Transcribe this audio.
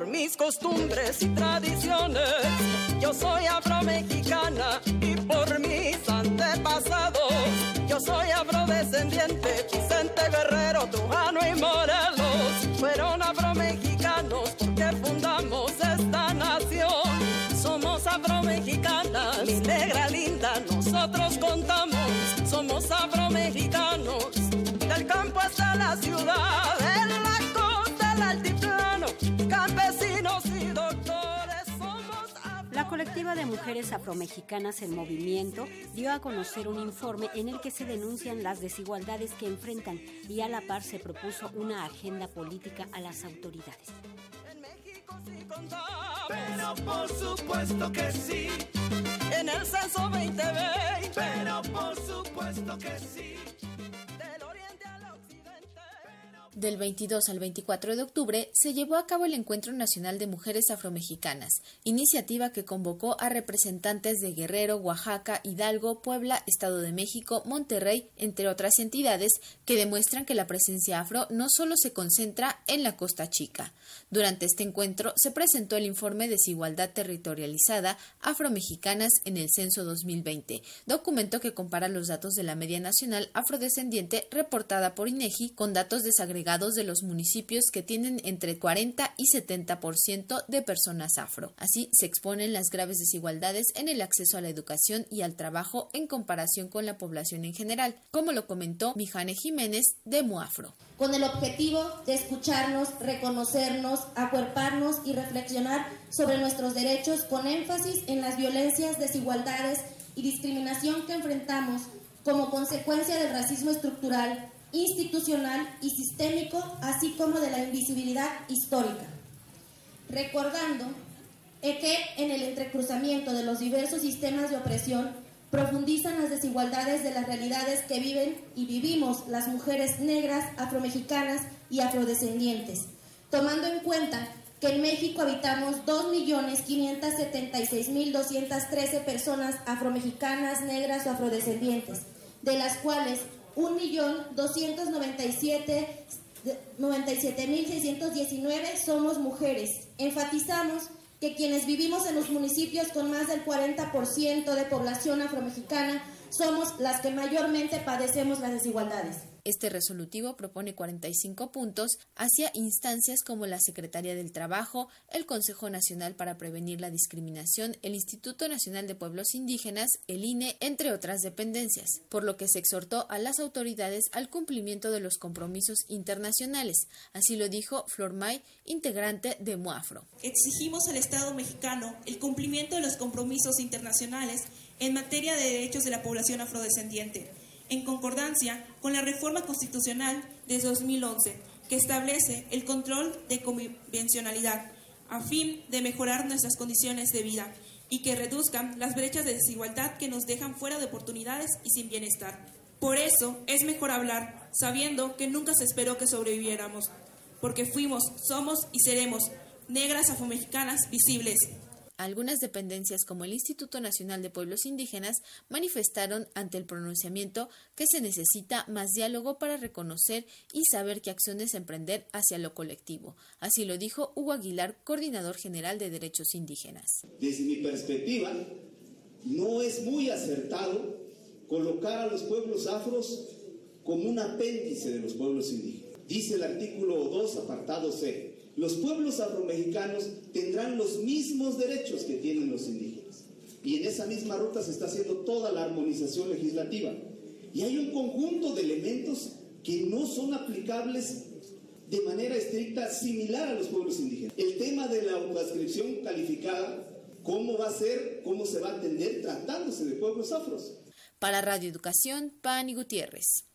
por mis costumbres y tradiciones. Yo soy afromexicana y por mis antepasados. Yo soy afrodescendiente, Vicente Guerrero, Trujano y Morelos. Colectiva de mujeres afromexicanas en movimiento dio a conocer un informe en el que se denuncian las desigualdades que enfrentan y a la par se propuso una agenda política a las autoridades. En México sí. Pero por supuesto que sí, Del 22 al 24 de octubre se llevó a cabo el Encuentro Nacional de Mujeres Afromexicanas, iniciativa que convocó a representantes de Guerrero, Oaxaca, Hidalgo, Puebla, Estado de México, Monterrey, entre otras entidades, que demuestran que la presencia afro no solo se concentra en la Costa Chica. Durante este encuentro se presentó el informe Desigualdad Territorializada Afromexicanas en el Censo 2020, documento que compara los datos de la media nacional afrodescendiente reportada por INEGI con datos desagregados de los municipios que tienen entre 40 y 70% de personas afro. Así se exponen las graves desigualdades en el acceso a la educación y al trabajo en comparación con la población en general, como lo comentó Mijane Jiménez de Muafro. con el objetivo de escucharnos, reconocernos, acuerparnos y reflexionar sobre nuestros derechos con énfasis en las violencias, desigualdades y discriminación que enfrentamos como consecuencia del racismo estructural, institucional y sistémico, así como de la invisibilidad histórica. Recordando que en el entrecruzamiento de los diversos sistemas de opresión profundizan las desigualdades de las realidades que viven y vivimos las mujeres negras, afromexicanas y afrodescendientes, tomando en cuenta que en México habitamos 2.576.213 personas afromexicanas, negras o afrodescendientes, de las cuales 1.297.619 somos mujeres. Enfatizamos que quienes vivimos en los municipios con más del 40% de población afromexicana somos las que mayormente padecemos las desigualdades. Este resolutivo propone 45 puntos hacia instancias como la Secretaría del Trabajo, el Consejo Nacional para Prevenir la Discriminación, el Instituto Nacional de Pueblos Indígenas, el INE, entre otras dependencias, por lo que se exhortó a las autoridades al cumplimiento de los compromisos internacionales. Así lo dijo Flor May, integrante de Muafro. Exigimos al Estado mexicano el cumplimiento de los compromisos internacionales en materia de derechos de la población afrodescendiente, en concordancia con la reforma constitucional de 2011, que establece el control de convencionalidad a fin de mejorar nuestras condiciones de vida y que reduzcan las brechas de desigualdad que nos dejan fuera de oportunidades y sin bienestar. Por eso es mejor hablar sabiendo que nunca se esperó que sobreviviéramos, porque fuimos, somos y seremos negras afromexicanas visibles. Algunas dependencias como el Instituto Nacional de Pueblos Indígenas manifestaron ante el pronunciamiento que se necesita más diálogo para reconocer y saber qué acciones emprender hacia lo colectivo. Así lo dijo Hugo Aguilar, coordinador general de Derechos Indígenas. Desde mi perspectiva, no es muy acertado colocar a los pueblos afros como un apéndice de los pueblos indígenas. Dice el artículo 2, apartado C, los pueblos afromexicanos tendrán los mismos derechos que tienen los indígenas. Y en esa misma ruta se está haciendo toda la armonización legislativa. Y hay un conjunto de elementos que no son aplicables de manera estricta similar a los pueblos indígenas. El tema de la autoascripción calificada, ¿cómo va a ser, cómo se va a atender tratándose de pueblos afros? Para Radio Educación, Pani Gutiérrez.